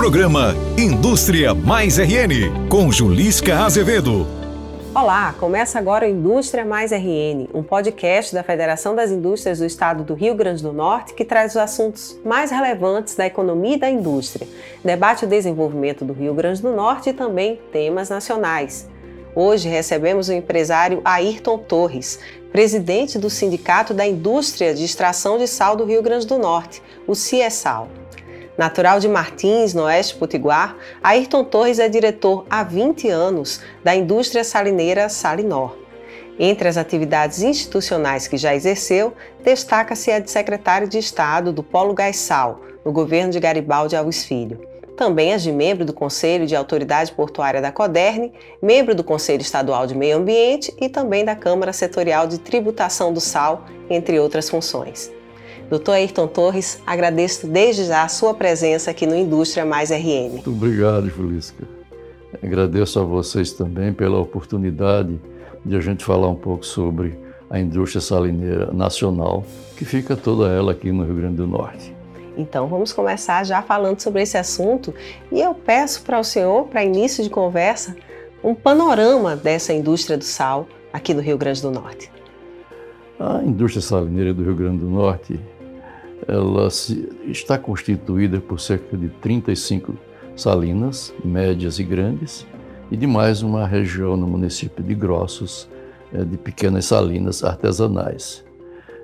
Programa Indústria Mais RN, com Julisca Azevedo. Olá, começa agora o Indústria Mais RN, um podcast da Federação das Indústrias do Estado do Rio Grande do Norte que traz os assuntos mais relevantes da economia e da indústria, debate o desenvolvimento do Rio Grande do Norte e também temas nacionais. Hoje recebemos o empresário Ayrton Torres, presidente do Sindicato da Indústria de Extração de Sal do Rio Grande do Norte, o CIESAL. Natural de Martins, no Oeste Potiguar, Ayrton Torres é diretor há 20 anos da indústria salineira Salinor. Entre as atividades institucionais que já exerceu, destaca-se a de secretário de Estado do Polo Gaisal, no governo de Garibaldi Alves Filho. Também as de membro do Conselho de Autoridade Portuária da CODERN, membro do Conselho Estadual de Meio Ambiente e também da Câmara Setorial de Tributação do Sal, entre outras funções. Doutor Ayrton Torres, agradeço desde já a sua presença aqui no Indústria Mais RN. Muito obrigado, Julisca. Agradeço a vocês também pela oportunidade de a gente falar um pouco sobre a indústria salineira nacional, que fica toda ela aqui no Rio Grande do Norte. Então vamos começar já falando sobre esse assunto e eu peço para o senhor, para início de conversa, um panorama dessa indústria do sal aqui no Rio Grande do Norte. A indústria salineira do Rio Grande do Norte ela está constituída por cerca de 35 salinas, médias e grandes, e de mais uma região no município de Grossos, é, de pequenas salinas artesanais.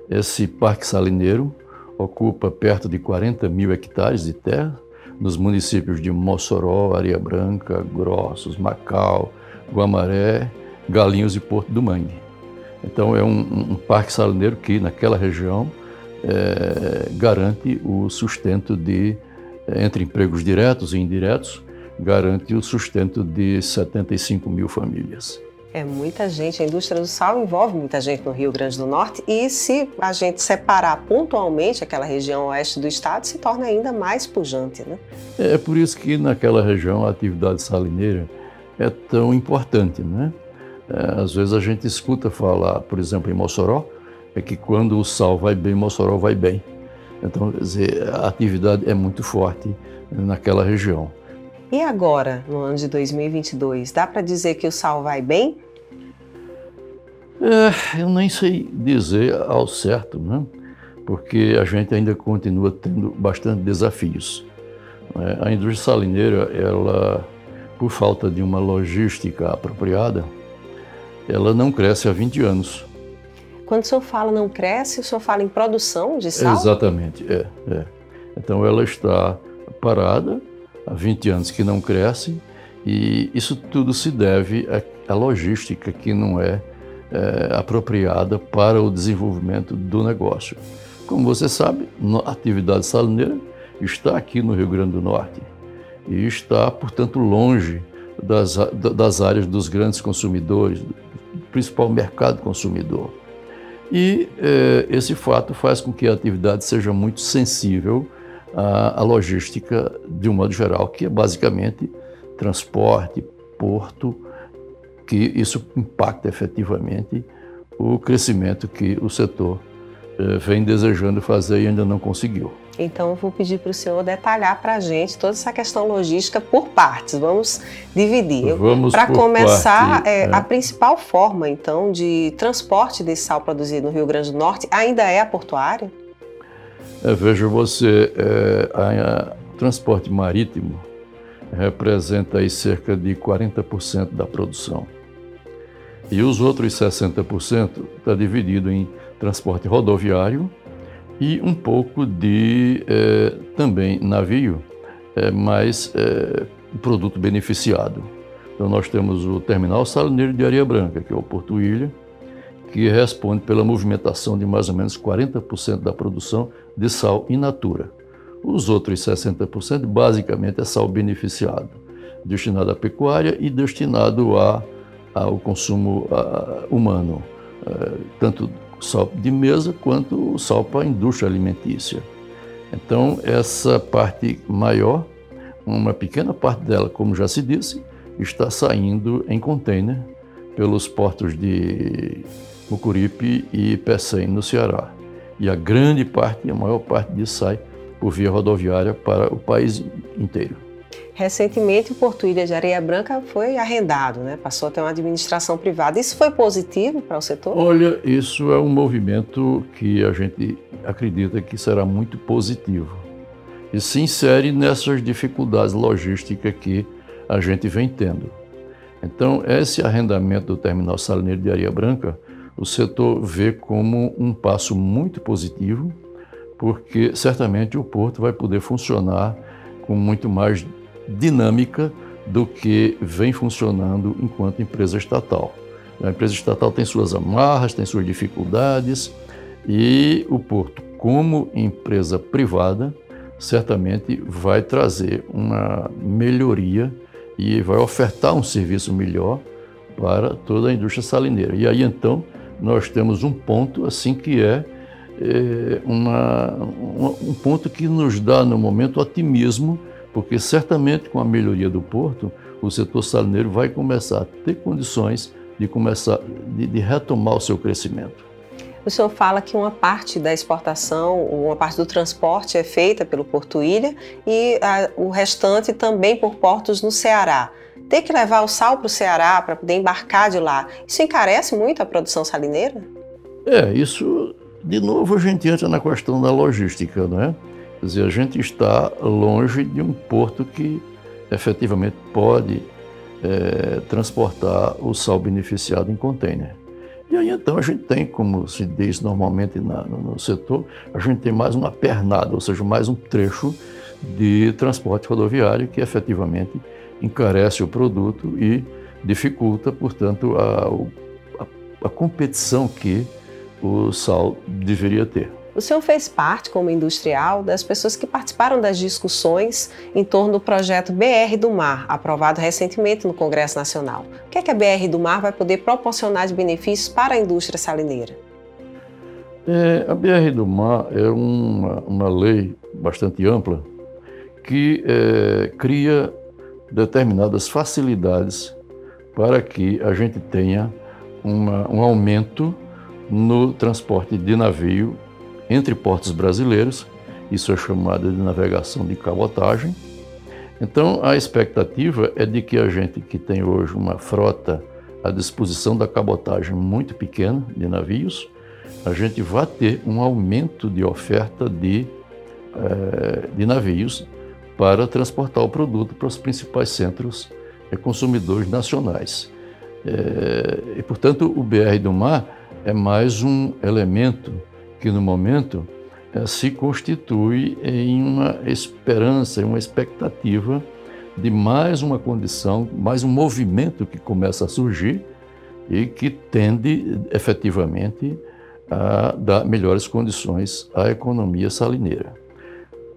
Esse parque salineiro ocupa perto de 40 mil hectares de terra nos municípios de Mossoró, Areia Branca, Grossos, Macau, Guamaré, Galinhos e Porto do Mangue. Então é um, um parque salineiro que naquela região é, garante o sustento de, é, entre empregos diretos e indiretos, garante o sustento de 75 mil famílias. É muita gente, a indústria do sal envolve muita gente no Rio Grande do Norte e se a gente separar pontualmente aquela região oeste do estado, se torna ainda mais pujante, né? É por isso que naquela região a atividade salineira é tão importante, né? É, às vezes a gente escuta falar, por exemplo, em Mossoró, é que quando o sal vai bem, Mossoró vai bem. Então, quer dizer, a atividade é muito forte naquela região. E agora, no ano de 2022, dá para dizer que o sal vai bem? É, eu nem sei dizer ao certo, né? porque a gente ainda continua tendo bastante desafios. Né? A indústria salineira, ela, por falta de uma logística apropriada, ela não cresce há 20 anos. Quando o senhor fala não cresce, o senhor fala em produção de sal? Exatamente, é. é. Então ela está parada há 20 anos que não cresce e isso tudo se deve à logística que não é, é apropriada para o desenvolvimento do negócio. Como você sabe, a atividade salineira está aqui no Rio Grande do Norte e está, portanto, longe das, das áreas dos grandes consumidores, do principal mercado consumidor. E eh, esse fato faz com que a atividade seja muito sensível à, à, logística de um modo geral, que é basicamente transporte, porto, que isso impacta efetivamente o crescimento que o setor eh, vem desejando fazer e ainda não conseguiu. Então, eu vou pedir para o senhor detalhar para a gente toda essa questão logística por partes. Vamos dividir. Vamos Para começar, parte, é, é. a principal forma, então, de transporte desse sal produzido no Rio Grande do Norte ainda é a portuária? É, veja você, é, o transporte marítimo representa aí cerca de 40% da produção. E os outros 60% está dividido em transporte rodoviário, e um pouco de é, também navio, é, mas é, produto beneficiado. Então nós temos o terminal salineiro de Areia Branca, que é o Porto Ilha, que responde pela movimentação de mais ou menos 40% da produção de sal in natura. Os outros 60% basicamente é sal beneficiado, destinado à pecuária e destinado a, ao consumo a, humano, é, tanto sal de mesa quanto sal para a indústria alimentícia. Então, essa parte maior, uma pequena parte dela, como já se disse, está saindo em container pelos portos de Mucuripe e Pecém, no Ceará. E a grande parte, a maior parte disso sai por via rodoviária para o país inteiro. Recentemente, o Porto Ilha de Areia Branca foi arrendado, né? passou a ter uma administração privada. Isso foi positivo para o setor? Olha, isso é um movimento que a gente acredita que será muito positivo e se insere nessas dificuldades logísticas que a gente vem tendo. Então, esse arrendamento do terminal salineiro de Areia Branca, o setor vê como um passo muito positivo, porque certamente o porto vai poder funcionar com muito mais dinâmica do que vem funcionando enquanto empresa estatal. A empresa estatal tem suas amarras, tem suas dificuldades e o porto, como empresa privada, certamente vai trazer uma melhoria e vai ofertar um serviço melhor para toda a indústria salineira. E aí então nós temos um ponto assim que é, é uma, um ponto que nos dá no momento otimismo porque certamente com a melhoria do porto, o setor salineiro vai começar a ter condições de começar de, de retomar o seu crescimento. O senhor fala que uma parte da exportação, uma parte do transporte é feita pelo Porto Ilha e a, o restante também por portos no Ceará. Ter que levar o sal para o Ceará para poder embarcar de lá, isso encarece muito a produção salineira? É, isso, de novo, a gente entra na questão da logística, não é? Quer dizer, a gente está longe de um porto que efetivamente pode é, transportar o sal beneficiado em container. E aí então a gente tem, como se diz normalmente na, no setor, a gente tem mais uma pernada, ou seja, mais um trecho de transporte rodoviário que efetivamente encarece o produto e dificulta, portanto, a, a, a competição que o sal deveria ter. O senhor fez parte, como industrial, das pessoas que participaram das discussões em torno do projeto BR do Mar, aprovado recentemente no Congresso Nacional. O que é que a BR do Mar vai poder proporcionar de benefícios para a indústria salineira? É, a BR do Mar é uma, uma lei bastante ampla que é, cria determinadas facilidades para que a gente tenha uma, um aumento no transporte de navio entre portos brasileiros, isso é chamado de navegação de cabotagem. Então, a expectativa é de que a gente que tem hoje uma frota à disposição da cabotagem muito pequena de navios, a gente vai ter um aumento de oferta de, eh, de navios para transportar o produto para os principais centros consumidores nacionais. Eh, e, portanto, o BR do Mar é mais um elemento que no momento eh, se constitui em uma esperança, em uma expectativa de mais uma condição, mais um movimento que começa a surgir e que tende efetivamente a dar melhores condições à economia salineira.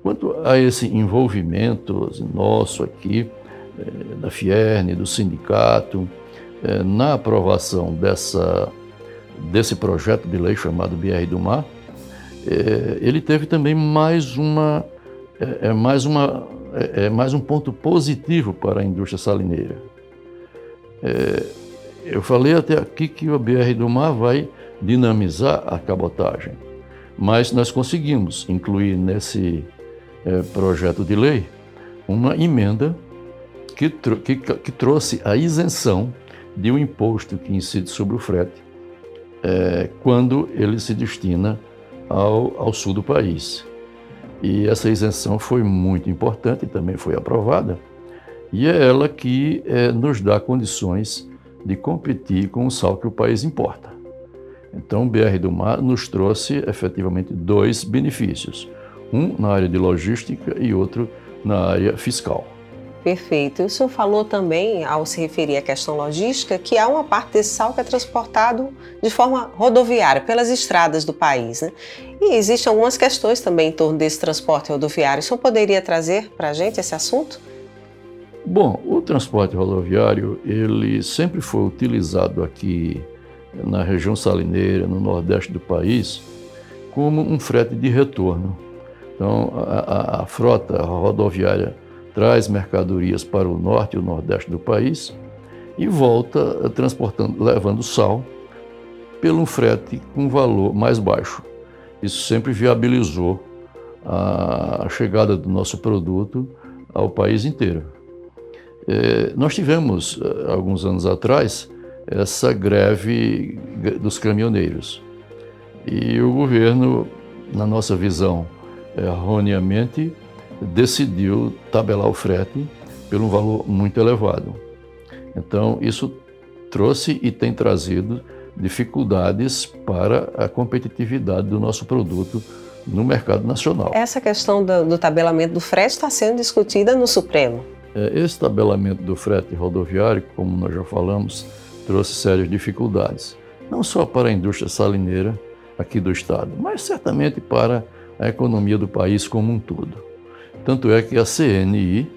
Quanto a esse envolvimento nosso aqui, eh, da Fierne, do sindicato, eh, na aprovação dessa desse projeto de lei chamado BR do Mar, é, ele teve também mais uma é, é mais uma é, é, mais um ponto positivo para a indústria salineira. É, eu falei até aqui que o BR do Mar vai dinamizar a cabotagem, mas nós conseguimos incluir nesse é, projeto de lei uma emenda que, que, que trouxe a isenção de um imposto que incide sobre o frete é, quando ele se destina ao, ao sul do país. E essa isenção foi muito importante também foi aprovada, e é ela que é, nos dá condições de competir com o sal que o país importa. Então, o BR do Mar nos trouxe efetivamente dois benefícios: um na área de logística e outro na área fiscal. Perfeito. O senhor falou também, ao se referir à questão logística, que há uma parte desse sal que é transportado de forma rodoviária, pelas estradas do país. Né? E existem algumas questões também em torno desse transporte rodoviário. O senhor poderia trazer para a gente esse assunto? Bom, o transporte rodoviário, ele sempre foi utilizado aqui na região salineira, no nordeste do país, como um frete de retorno. Então, a, a, a frota rodoviária traz mercadorias para o norte e o nordeste do país e volta transportando, levando sal pelo frete com valor mais baixo. Isso sempre viabilizou a chegada do nosso produto ao país inteiro. É, nós tivemos, eh, alguns anos atrás, essa greve dos caminhoneiros. E o governo, na nossa visão, erroneamente, decidiu tabelar o frete por um valor muito elevado. Então, isso trouxe e tem trazido dificuldades para a competitividade do nosso produto no mercado nacional. Essa questão do, do tabelamento do frete está sendo discutida no Supremo. É, esse tabelamento do frete rodoviário, como nós já falamos, trouxe sérias dificuldades, não só para a indústria salineira aqui do estado, mas certamente para a economia do país como um todo. Tanto é que a CNI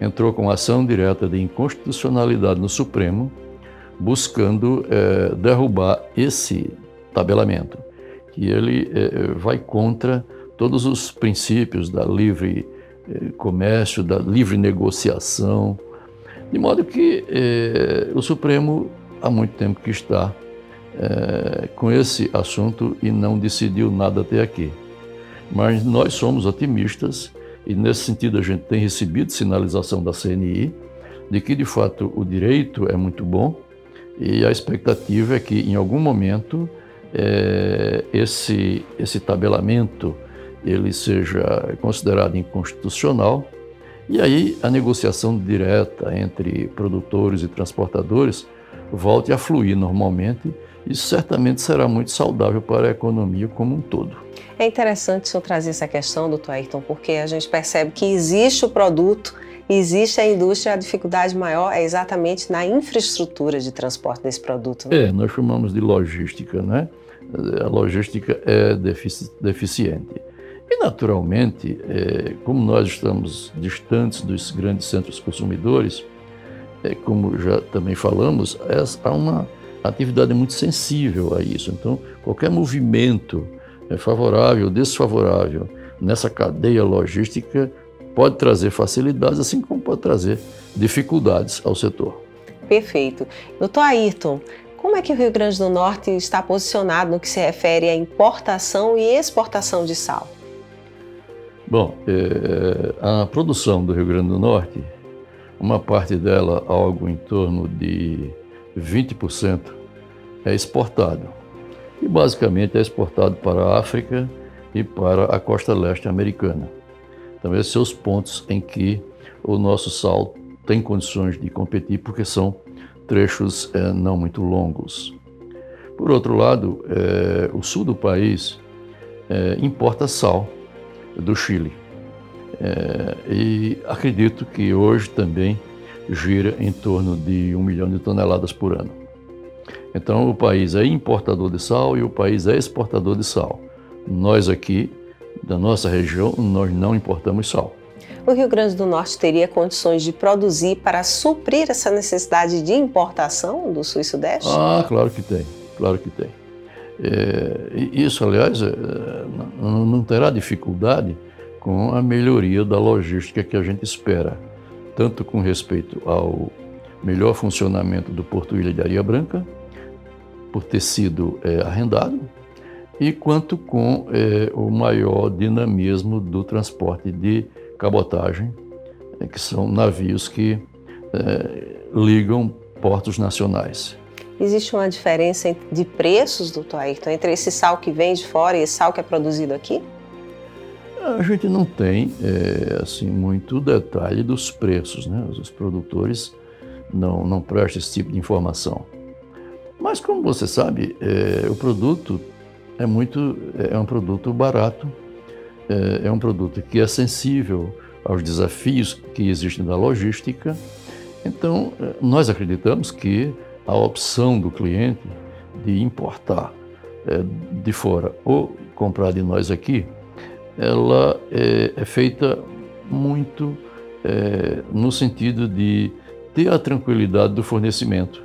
entrou com ação direta de inconstitucionalidade no Supremo, buscando é, derrubar esse tabelamento, que ele é, vai contra todos os princípios da livre comércio, da livre negociação, de modo que o Supremo há muito tempo que está com esse assunto e não decidiu nada até aqui. Mas nós somos otimistas e, nesse sentido, a gente tem recebido sinalização da CNI de que, de fato, o direito é muito bom e a expectativa é que, em algum momento, é, esse, esse tabelamento ele seja considerado inconstitucional. E aí a negociação direta entre produtores e transportadores volte a fluir normalmente isso certamente será muito saudável para a economia como um todo. É interessante o senhor trazer essa questão, doutor Ayrton, porque a gente percebe que existe o produto, existe a indústria, a dificuldade maior é exatamente na infraestrutura de transporte desse produto. Né? É, nós chamamos de logística, né? A logística é defici deficiente. E, naturalmente, é, como nós estamos distantes dos grandes centros consumidores, é, como já também falamos, é, há uma a atividade é muito sensível a isso. Então, qualquer movimento é favorável ou desfavorável nessa cadeia logística pode trazer facilidades, assim como pode trazer dificuldades ao setor. Perfeito. Doutor Ayrton, como é que o Rio Grande do Norte está posicionado no que se refere à importação e exportação de sal? Bom, é, a produção do Rio Grande do Norte, uma parte dela, algo em torno de 20% é exportado. E basicamente é exportado para a África e para a costa leste americana. Então, esses são os pontos em que o nosso sal tem condições de competir, porque são trechos é, não muito longos. Por outro lado, é, o sul do país é, importa sal do Chile. É, e acredito que hoje também gira em torno de um milhão de toneladas por ano. Então, o país é importador de sal e o país é exportador de sal. Nós aqui, da nossa região, nós não importamos sal. O Rio Grande do Norte teria condições de produzir para suprir essa necessidade de importação do Sul e Sudeste? Ah, claro que tem, claro que tem. É, isso, aliás, é, não, não terá dificuldade com a melhoria da logística que a gente espera tanto com respeito ao melhor funcionamento do Porto Ilha de Areia Branca, por ter sido é, arrendado, e quanto com é, o maior dinamismo do transporte de cabotagem, é, que são navios que é, ligam portos nacionais. Existe uma diferença de preços, doutor Ayrton, entre esse sal que vem de fora e esse sal que é produzido aqui? A gente não tem é, assim muito detalhe dos preços, né? Os produtores não, não prestam esse tipo de informação. Mas como você sabe, é, o produto é muito é um produto barato, é, é um produto que é sensível aos desafios que existem na logística. Então, é, nós acreditamos que a opção do cliente de importar é, de fora ou comprar de nós aqui ela é, é feita muito é, no sentido de ter a tranquilidade do fornecimento.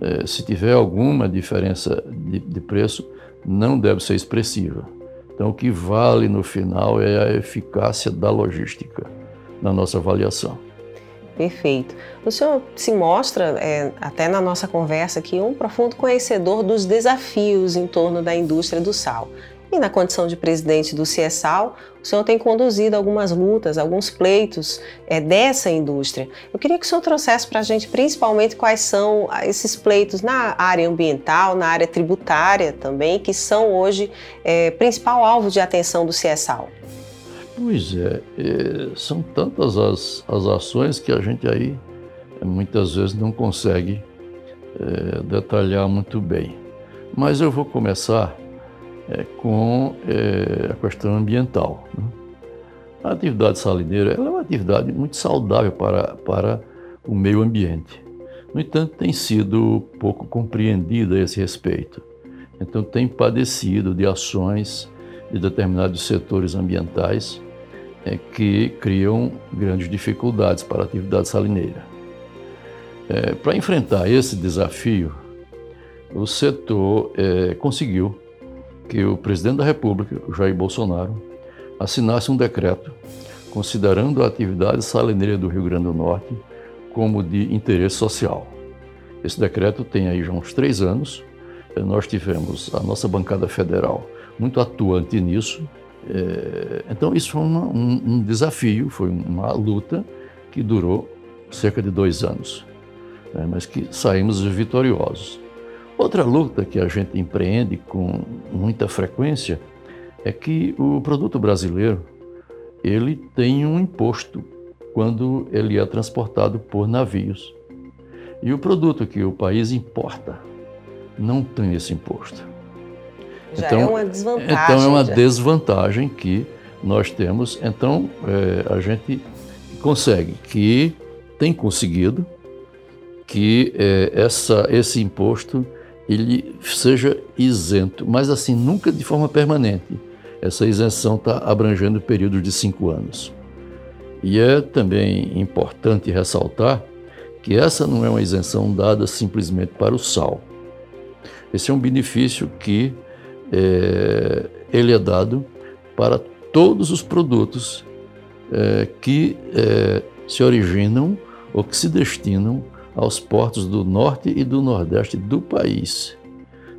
É, se tiver alguma diferença de, de, preço, não deve ser expressiva. Então, o que vale no final é a eficácia da logística na nossa avaliação. Perfeito. O senhor se mostra, é, até na nossa conversa aqui, um profundo conhecedor dos desafios em torno da indústria do sal. E na condição de presidente do CIESAL, o senhor tem conduzido algumas lutas, alguns pleitos é, dessa indústria. Eu queria que o senhor trouxesse para a gente principalmente quais são esses pleitos na área ambiental, na área tributária também, que são hoje é, principal alvo de atenção do CIESAL. Pois é, é, são tantas as, as ações que a gente aí muitas vezes não consegue é, detalhar muito bem. Mas eu vou começar é, com é, a questão ambiental. Né? A atividade salineira é uma atividade muito saudável para, para o meio ambiente. No entanto, tem sido pouco compreendida a esse respeito. Então, tem padecido de ações de determinados setores ambientais é, que criam grandes dificuldades para a atividade salineira. É, para enfrentar esse desafio, o setor é, conseguiu que o presidente da República, Jair Bolsonaro, assinasse um decreto considerando a atividade salineira do Rio Grande do Norte como de interesse social. Esse decreto tem aí já uns três anos. Nós tivemos a nossa bancada federal muito atuante nisso. É, então, isso foi uma, um, um desafio, foi uma luta que durou cerca de dois anos, né, mas que saímos vitoriosos. Outra luta que a gente empreende com muita frequência é que o produto brasileiro ele tem um imposto quando ele é transportado por navios. E o produto que o país importa não tem esse imposto. Já então, é uma desvantagem. Então é uma já. desvantagem que nós temos. Então é, a gente consegue, que tem conseguido, que é, essa, esse imposto ele seja isento, mas assim, nunca de forma permanente. Essa isenção está abrangendo o período de cinco anos. E é também importante ressaltar que essa não é uma isenção dada simplesmente para o sal. Esse é um benefício que é, ele é dado para todos os produtos é, que é, se originam ou que se destinam aos portos do norte e do nordeste do país.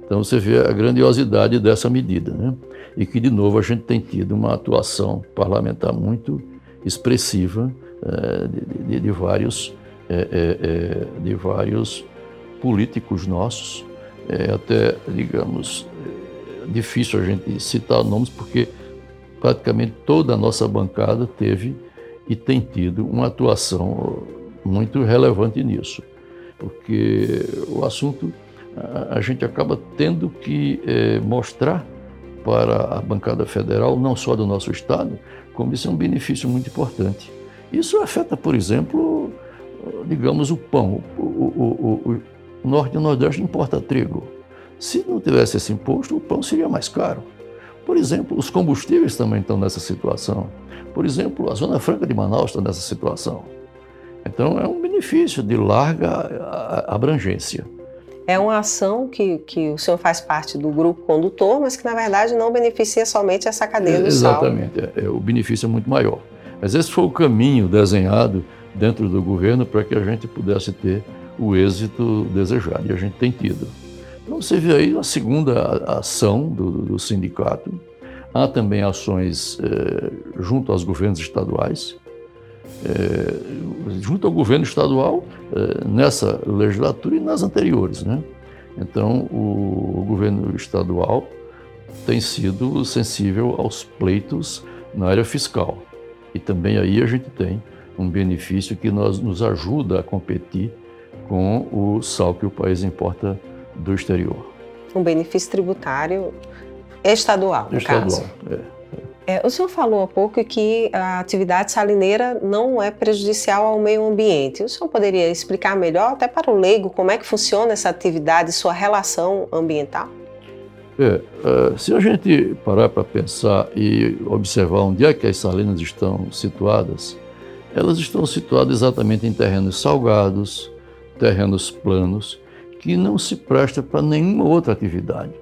Então você vê a grandiosidade dessa medida, né? E que, de novo, a gente tem tido uma atuação parlamentar muito expressiva é, de, de, de, vários, é, é, de vários políticos nossos. É até, digamos, difícil a gente citar nomes, porque praticamente toda a nossa bancada teve e tem tido uma atuação muito relevante nisso, porque o assunto a, gente acaba tendo que é, mostrar para a bancada federal, não só do nosso Estado, como isso é um benefício muito importante. Isso afeta, por exemplo, digamos, o pão. O, o, o, o Norte e o Nordeste importa trigo. Se não tivesse esse imposto, o pão seria mais caro. Por exemplo, os combustíveis também estão nessa situação. Por exemplo, a Zona Franca de Manaus está nessa situação. Então, é um benefício de larga abrangência. É uma ação que, que o senhor faz parte do grupo condutor, mas que, na verdade, não beneficia somente essa cadeia é, do exatamente, sal. Exatamente, é, o benefício é muito maior. Mas esse foi o caminho desenhado dentro do governo para que a gente pudesse ter o êxito desejado, e a gente tem tido. Então, você vê aí a segunda ação do, do sindicato. Há também ações eh, junto aos governos estaduais, é, junto ao governo estadual é, nessa legislatura e nas anteriores. Né? Então, o, governo estadual tem sido sensível aos pleitos na área fiscal. E também aí a gente tem um benefício que nós, nos ajuda a competir com o sal que o país importa do exterior. Um benefício tributário estadual, no estadual, caso. É. É, o senhor falou há pouco que a atividade salineira não é prejudicial ao meio ambiente. O senhor poderia explicar melhor, até para o leigo, como é que funciona essa atividade sua relação ambiental? É, é, se a gente parar para pensar e observar onde é que as salinas estão situadas, elas estão situadas exatamente em terrenos salgados, terrenos planos, que não se presta para nenhuma outra atividade.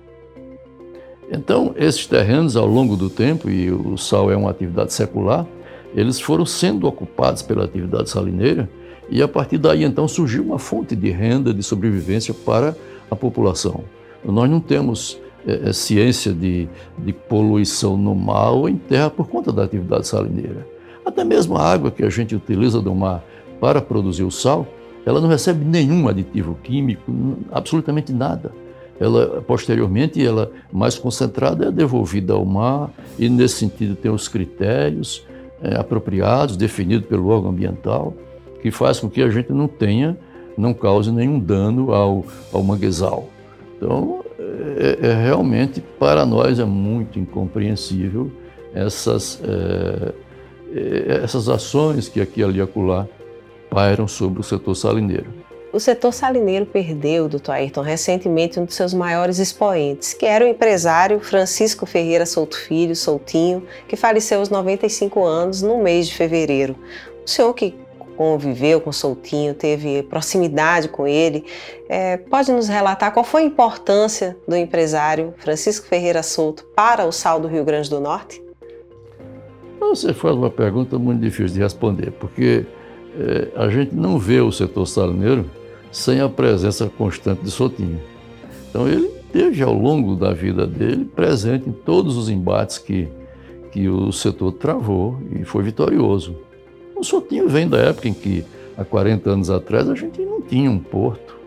Então, esses terrenos, ao longo do tempo, e o sal é uma atividade secular, eles foram sendo ocupados pela atividade salineira e a partir daí então surgiu uma fonte de renda, de sobrevivência para a população. Nós não temos é, ciência de, de poluição no mar ou em terra por conta da atividade salineira. Até mesmo a água que a gente utiliza do mar para produzir o sal, ela não recebe nenhum aditivo químico, absolutamente nada. Ela, posteriormente, ela mais concentrada é devolvida ao mar e, nesse sentido, tem os critérios é, apropriados, definidos pelo órgão ambiental, que faz com que a gente não tenha, não cause nenhum dano ao, ao manguezal. Então, é, é, realmente, para nós, é muito incompreensível essas, é, é, essas ações que aqui, ali acolá pairam sobre o setor salineiro. O setor salineiro perdeu, doutor Ayrton, recentemente um dos seus maiores expoentes, que era o empresário Francisco Ferreira Souto Filho, Soutinho, que faleceu aos 95 anos no mês de fevereiro. O senhor que conviveu com Soutinho, teve proximidade com ele, é, pode nos relatar qual foi a importância do empresário Francisco Ferreira Souto para o sal do Rio Grande do Norte? Você faz uma pergunta muito difícil de responder, porque é, a gente não vê o setor salineiro sem a presença constante de Sotinho. Então ele teve ao longo da vida dele presente em todos os embates que, que o setor travou e foi vitorioso. O Sotinho vem da época em que, há 40 anos atrás, a gente não tinha um porto.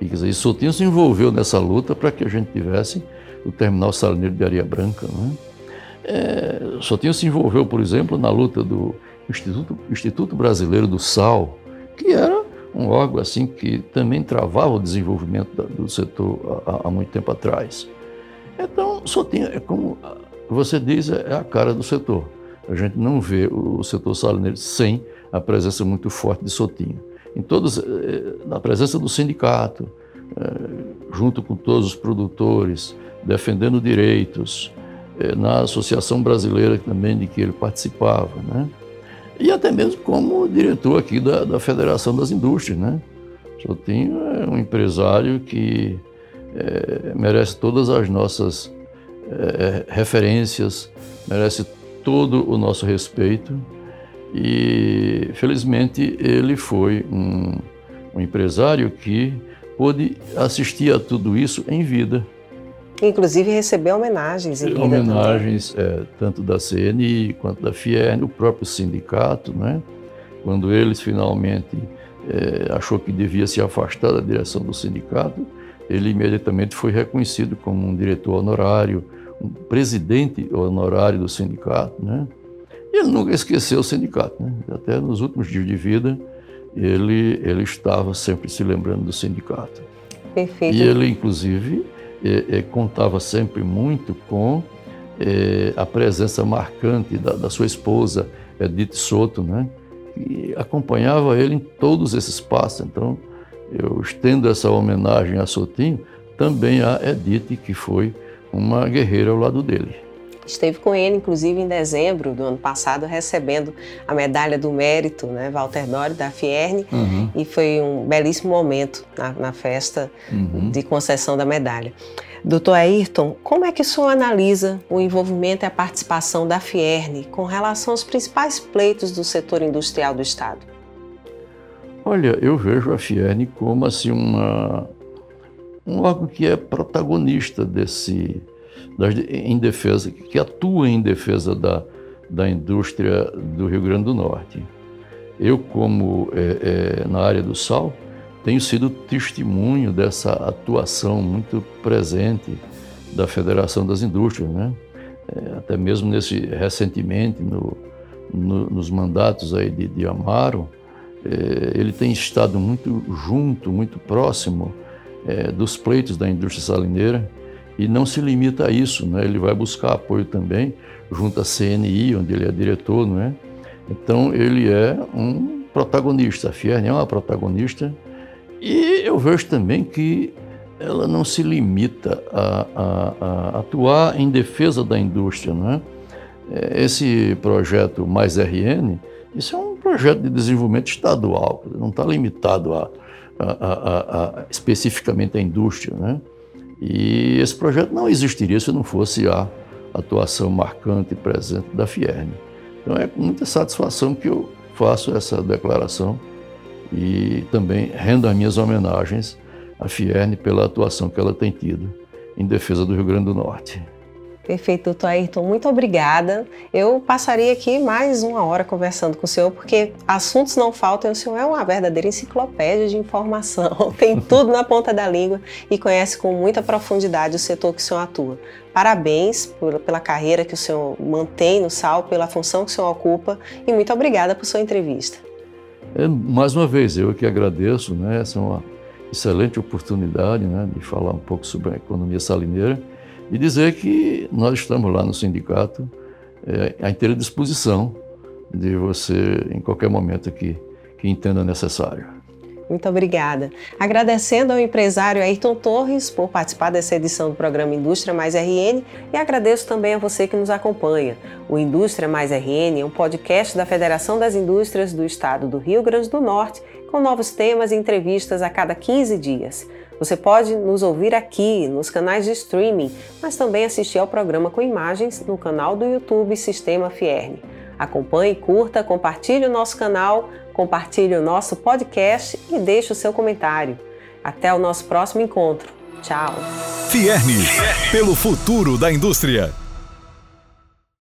E, quer dizer, Sotinho se envolveu nessa luta para que a gente tivesse o terminal salineiro de Areia Branca. Não é? É, Sotinho se envolveu, por exemplo, na luta do Instituto, Instituto Brasileiro do Sal, que era um órgão assim que também travava o desenvolvimento do setor há, há muito tempo atrás. Então, só tem, é como você diz, é a cara do setor. A gente não vê o setor salineiro sem a presença muito forte de Sotinho. Em todos, eh, na presença do sindicato, eh, junto com todos os produtores, defendendo direitos, eh, na Associação Brasileira também de que ele participava, né? E até mesmo como diretor aqui da, da Federação das Indústrias. Né? Sotinho é um empresário que é, merece todas as nossas é, referências, merece todo o nosso respeito e felizmente ele foi um, um empresário que pôde assistir a tudo isso em vida. Inclusive recebeu homenagens em vida Homenagens é, tanto da CNI quanto da Fiern, o próprio sindicato, né? quando eles finalmente é, achou que devia se afastar da direção do sindicato, ele imediatamente foi reconhecido como um diretor honorário, um presidente honorário do sindicato. Né? E ele nunca esqueceu o sindicato. Né? Até nos últimos dias de vida, ele, ele estava sempre se lembrando do sindicato. Perfeito. E ele, inclusive, é, é, contava sempre muito com é, a presença marcante da, da, sua esposa, Edith Soto, né? que acompanhava ele em todos esses passos. Então, eu estendo essa homenagem a Sotinho também a Edith, que foi uma guerreira ao lado dele. Esteve com ele, inclusive, em dezembro do ano passado, recebendo a medalha do mérito, né, Walter Dori, da Fierne, uhum. e foi um belíssimo momento na, na festa uhum. de concessão da medalha. Doutor Ayrton, como é que o senhor analisa o envolvimento e a participação da Fierne com relação aos principais pleitos do setor industrial do Estado? Olha, eu vejo a Fierne como assim uma, um órgão que é protagonista desse, em defesa, que atua em defesa da, da indústria do Rio Grande do Norte. Eu, como é, é, na área do sal, tenho sido testemunho dessa atuação muito presente da Federação das Indústrias, né? É, até mesmo nesse recentemente no, no, nos mandatos aí de, de Amaro, é, ele tem estado muito junto, muito próximo é, dos pleitos da indústria salineira e não se limita a isso, né? ele vai buscar apoio também junto à CNI, onde ele é diretor, é? Então ele é um protagonista, a Fierne é uma protagonista e eu vejo também que ela não se limita a, a, a atuar em defesa da indústria, é? é esse projeto Mais RN, isso é um projeto de desenvolvimento estadual, não está limitado a, a, especificamente à indústria, né? E esse projeto não existiria se não fosse a atuação marcante e presente da Fierne. Então é com muita satisfação que eu faço essa declaração e também rendo as minhas homenagens à Fierne pela atuação que ela tem tido em defesa do Rio Grande do Norte. Perfeito, doutor Ayrton, muito obrigada. Eu passaria aqui mais uma hora conversando com o senhor, porque assuntos não faltam, o senhor é uma verdadeira enciclopédia de informação, tem tudo na ponta da língua e conhece com muita profundidade o setor que o senhor atua. Parabéns por, pela carreira que o senhor mantém no SAL, pela função que o senhor ocupa e muito obrigada por sua entrevista. É, mais uma vez, eu que agradeço, né? essa é uma excelente oportunidade né, de falar um pouco sobre a economia salineira e dizer que nós estamos lá no sindicato é, à inteira disposição de você, em qualquer momento que, que entenda necessário. Muito obrigada. Agradecendo ao empresário Ayrton Torres por participar dessa edição do programa Indústria Mais RN e agradeço também a você que nos acompanha. O Indústria Mais RN é um podcast da Federação das Indústrias do Estado do Rio Grande do Norte, com novos temas e entrevistas a cada 15 dias. Você pode nos ouvir aqui nos canais de streaming, mas também assistir ao programa com imagens no canal do YouTube Sistema Fierne. Acompanhe, curta, compartilhe o nosso canal, compartilhe o nosso podcast e deixe o seu comentário. Até o nosso próximo encontro. Tchau. Fierne, pelo futuro da indústria.